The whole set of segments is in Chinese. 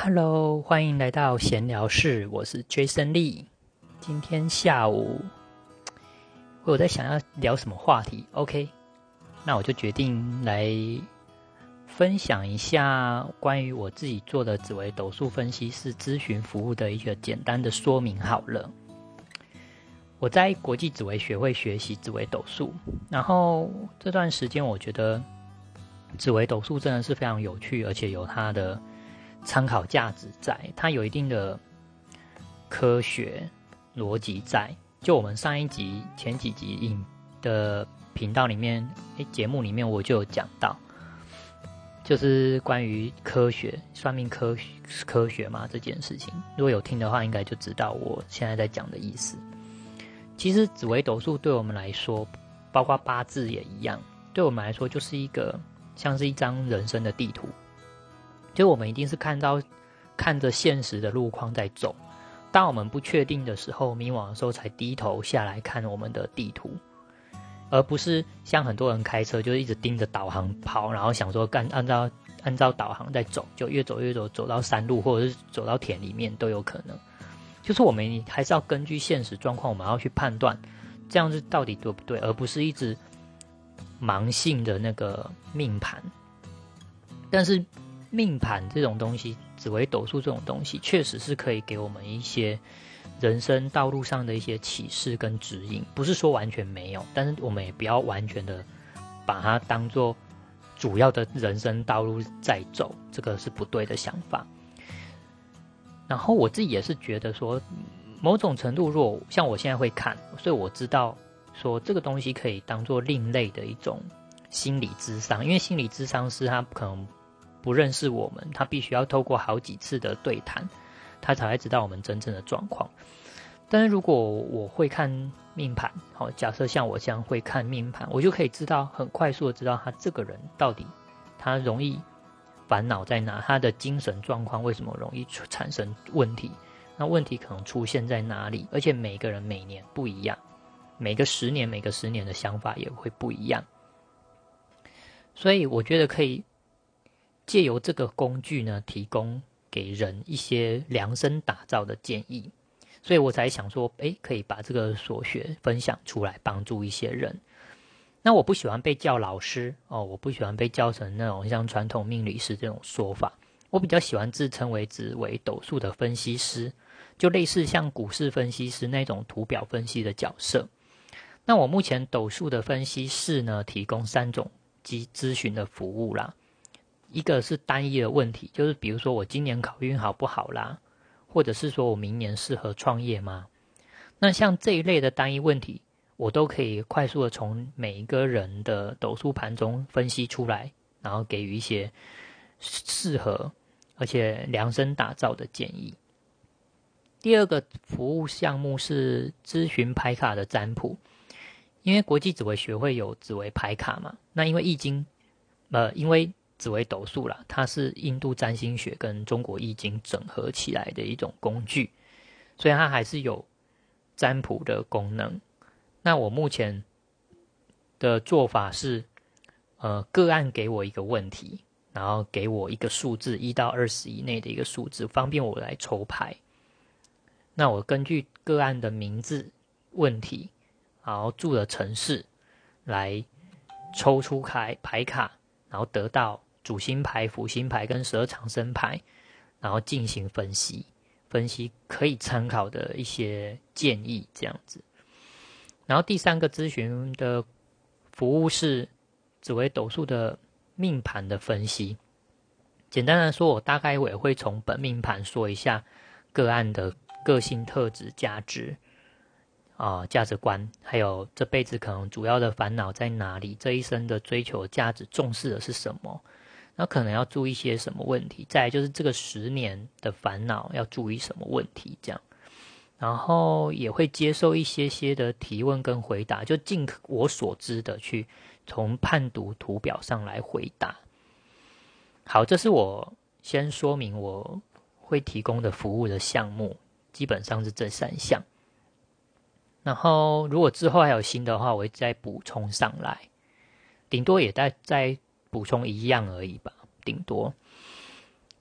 Hello，欢迎来到闲聊室，我是 Jason Lee。今天下午我在想要聊什么话题，OK，那我就决定来分享一下关于我自己做的紫微斗数分析师咨询服务的一个简单的说明好了。我在国际紫微学会学习紫微斗数，然后这段时间我觉得紫微斗数真的是非常有趣，而且有它的。参考价值在，它有一定的科学逻辑在。就我们上一集、前几集影的频道里面，诶，节目里面我就有讲到，就是关于科学、算命科学科学嘛这件事情。如果有听的话，应该就知道我现在在讲的意思。其实紫微斗数对我们来说，包括八字也一样，对我们来说就是一个像是一张人生的地图。所以我们一定是看到看着现实的路况在走，当我们不确定的时候、迷惘的时候，才低头下来看我们的地图，而不是像很多人开车就是一直盯着导航跑，然后想说干按照按照导航在走，就越走越走，走到山路或者是走到田里面都有可能。就是我们还是要根据现实状况，我们要去判断这样子到底对不对，而不是一直盲信的那个命盘。但是。命盘这种东西，紫微斗数这种东西，确实是可以给我们一些人生道路上的一些启示跟指引。不是说完全没有，但是我们也不要完全的把它当做主要的人生道路在走，这个是不对的想法。然后我自己也是觉得说，某种程度，若像我现在会看，所以我知道说这个东西可以当做另类的一种心理智商，因为心理智商是他可能。不认识我们，他必须要透过好几次的对谈，他才会知道我们真正的状况。但是如果我会看命盘，好，假设像我这样会看命盘，我就可以知道很快速的知道他这个人到底他容易烦恼在哪，他的精神状况为什么容易产生问题，那问题可能出现在哪里？而且每个人每年不一样，每个十年每个十年的想法也会不一样，所以我觉得可以。借由这个工具呢，提供给人一些量身打造的建议，所以我才想说，诶，可以把这个所学分享出来，帮助一些人。那我不喜欢被叫老师哦，我不喜欢被叫成那种像传统命理师这种说法，我比较喜欢自称为紫微斗数的分析师，就类似像股市分析师那种图表分析的角色。那我目前斗数的分析师呢，提供三种及咨询的服务啦。一个是单一的问题，就是比如说我今年考运好不好啦，或者是说我明年适合创业吗？那像这一类的单一问题，我都可以快速的从每一个人的斗数盘中分析出来，然后给予一些适合而且量身打造的建议。第二个服务项目是咨询牌卡的占卜，因为国际紫微学会有紫微牌卡嘛，那因为易经，呃，因为紫微斗数啦，它是印度占星学跟中国易经整合起来的一种工具，所以它还是有占卜的功能。那我目前的做法是，呃，个案给我一个问题，然后给我一个数字一到二十以内的一个数字，方便我来抽牌。那我根据个案的名字、问题，然后住的城市，来抽出开牌卡，然后得到。主星牌、辅星牌跟十二长生牌，然后进行分析，分析可以参考的一些建议，这样子。然后第三个咨询的服务是紫微斗数的命盘的分析。简单来说，我大概我也会从本命盘说一下个案的个性特质、价值啊、价值观，还有这辈子可能主要的烦恼在哪里，这一生的追求价值重视的是什么。那可能要注意些什么问题？再就是这个十年的烦恼要注意什么问题？这样，然后也会接受一些些的提问跟回答，就尽我所知的去从判读图表上来回答。好，这是我先说明我会提供的服务的项目，基本上是这三项。然后如果之后还有新的话，我会再补充上来，顶多也在在。补充一样而已吧，顶多。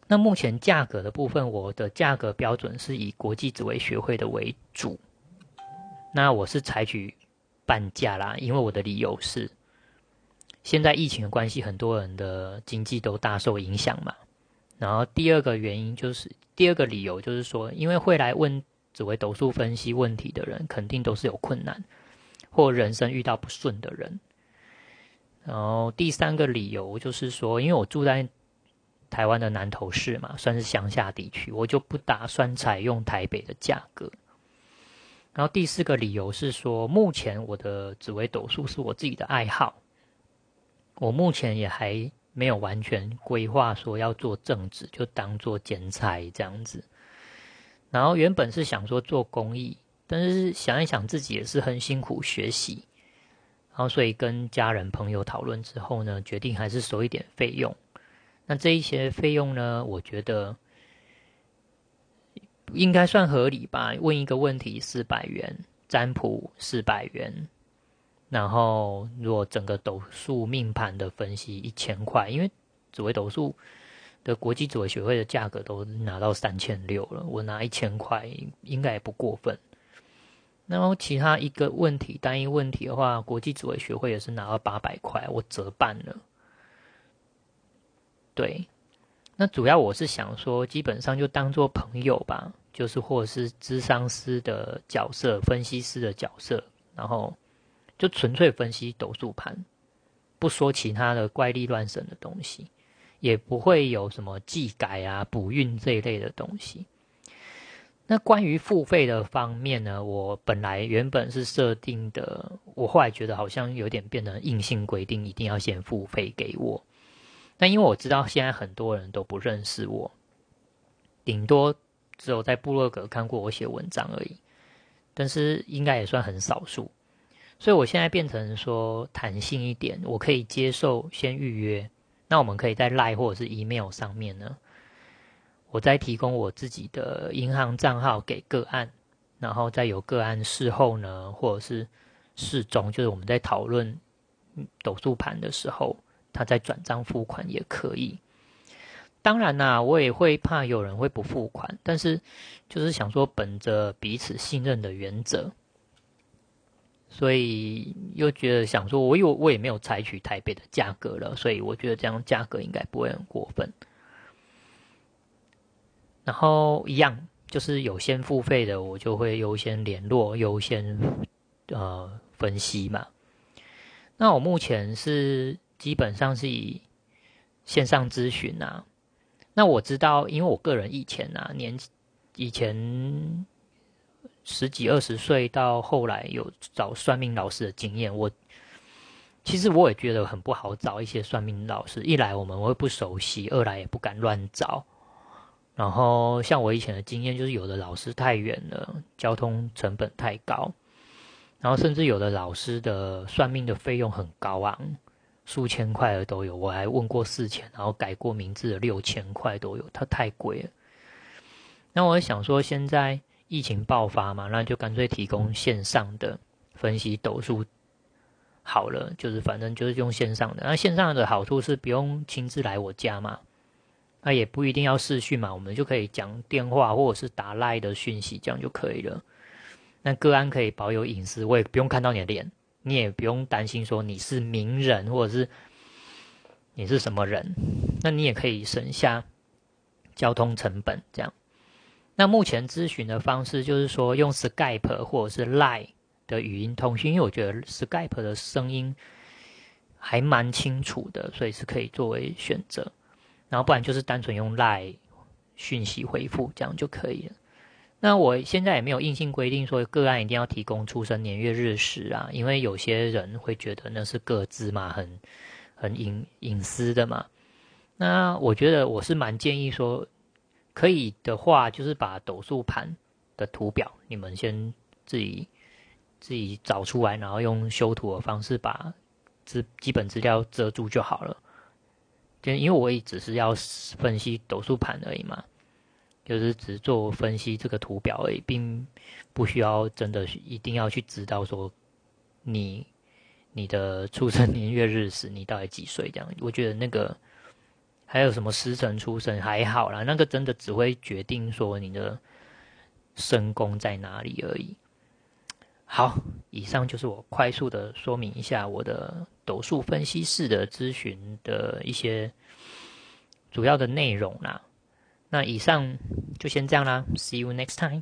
那目前价格的部分，我的价格标准是以国际紫微学会的为主。那我是采取半价啦，因为我的理由是，现在疫情的关系，很多人的经济都大受影响嘛。然后第二个原因就是，第二个理由就是说，因为会来问紫微斗数分析问题的人，肯定都是有困难或人生遇到不顺的人。然后第三个理由就是说，因为我住在台湾的南投市嘛，算是乡下地区，我就不打算采用台北的价格。然后第四个理由是说，目前我的紫微斗数是我自己的爱好，我目前也还没有完全规划说要做正职，就当做剪裁这样子。然后原本是想说做公益，但是想一想自己也是很辛苦学习，然后所以跟家人朋友讨论之后呢，决定还是收一点费用。那这一些费用呢？我觉得应该算合理吧。问一个问题四百元，占卜四百元，然后如果整个斗数命盘的分析一千块，因为紫微斗数的国际紫微学会的价格都拿到三千六了，我拿一千块应该也不过分。然后其他一个问题，单一问题的话，国际组委学会也是拿到八百块，我折半了。对，那主要我是想说，基本上就当做朋友吧，就是或者是智商师的角色、分析师的角色，然后就纯粹分析斗数盘，不说其他的怪力乱神的东西，也不会有什么技改啊、补运这一类的东西。那关于付费的方面呢，我本来原本是设定的，我后来觉得好像有点变成硬性规定，一定要先付费给我。那因为我知道现在很多人都不认识我，顶多只有在部落格看过我写文章而已，但是应该也算很少数，所以我现在变成说弹性一点，我可以接受先预约，那我们可以在 Line 或者是 email 上面呢，我再提供我自己的银行账号给个案，然后再有个案事后呢，或者是事中，就是我们在讨论斗数盘的时候。他再转账付款也可以，当然啦，我也会怕有人会不付款，但是就是想说，本着彼此信任的原则，所以又觉得想说，我有我也没有采取台北的价格了，所以我觉得这样价格应该不会很过分。然后一样，就是有先付费的，我就会优先联络，优先呃分析嘛。那我目前是。基本上是以线上咨询啊，那我知道，因为我个人以前啊年以前十几二十岁到后来有找算命老师的经验，我其实我也觉得很不好找一些算命老师，一来我们会不熟悉，二来也不敢乱找。然后像我以前的经验，就是有的老师太远了，交通成本太高，然后甚至有的老师的算命的费用很高昂。数千块的都有，我还问过四千，然后改过名字的六千块都有，它太贵了。那我想说，现在疫情爆发嘛，那就干脆提供线上的分析斗数好了，就是反正就是用线上的。那线上的好处是不用亲自来我家嘛，那也不一定要视讯嘛，我们就可以讲电话或者是打赖的讯息，这样就可以了。那个案可以保有隐私，我也不用看到你的脸。你也不用担心说你是名人或者是你是什么人，那你也可以省下交通成本。这样，那目前咨询的方式就是说用 Skype 或者是 Line 的语音通讯，因为我觉得 Skype 的声音还蛮清楚的，所以是可以作为选择。然后不然就是单纯用赖讯息回复，这样就可以了。那我现在也没有硬性规定说个案一定要提供出生年月日时啊，因为有些人会觉得那是各自嘛，很很隐隐私的嘛。那我觉得我是蛮建议说，可以的话，就是把斗数盘的图表你们先自己自己找出来，然后用修图的方式把资基本资料遮住就好了。就因为我也只是要分析斗数盘而已嘛。就是只做分析这个图表而已，并不需要真的一定要去知道说你你的出生年月日时你到底几岁这样。我觉得那个还有什么时辰出生还好啦，那个真的只会决定说你的身宫在哪里而已。好，以上就是我快速的说明一下我的斗数分析式的咨询的一些主要的内容啦。那以上就先这样啦，See you next time。